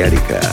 Balearica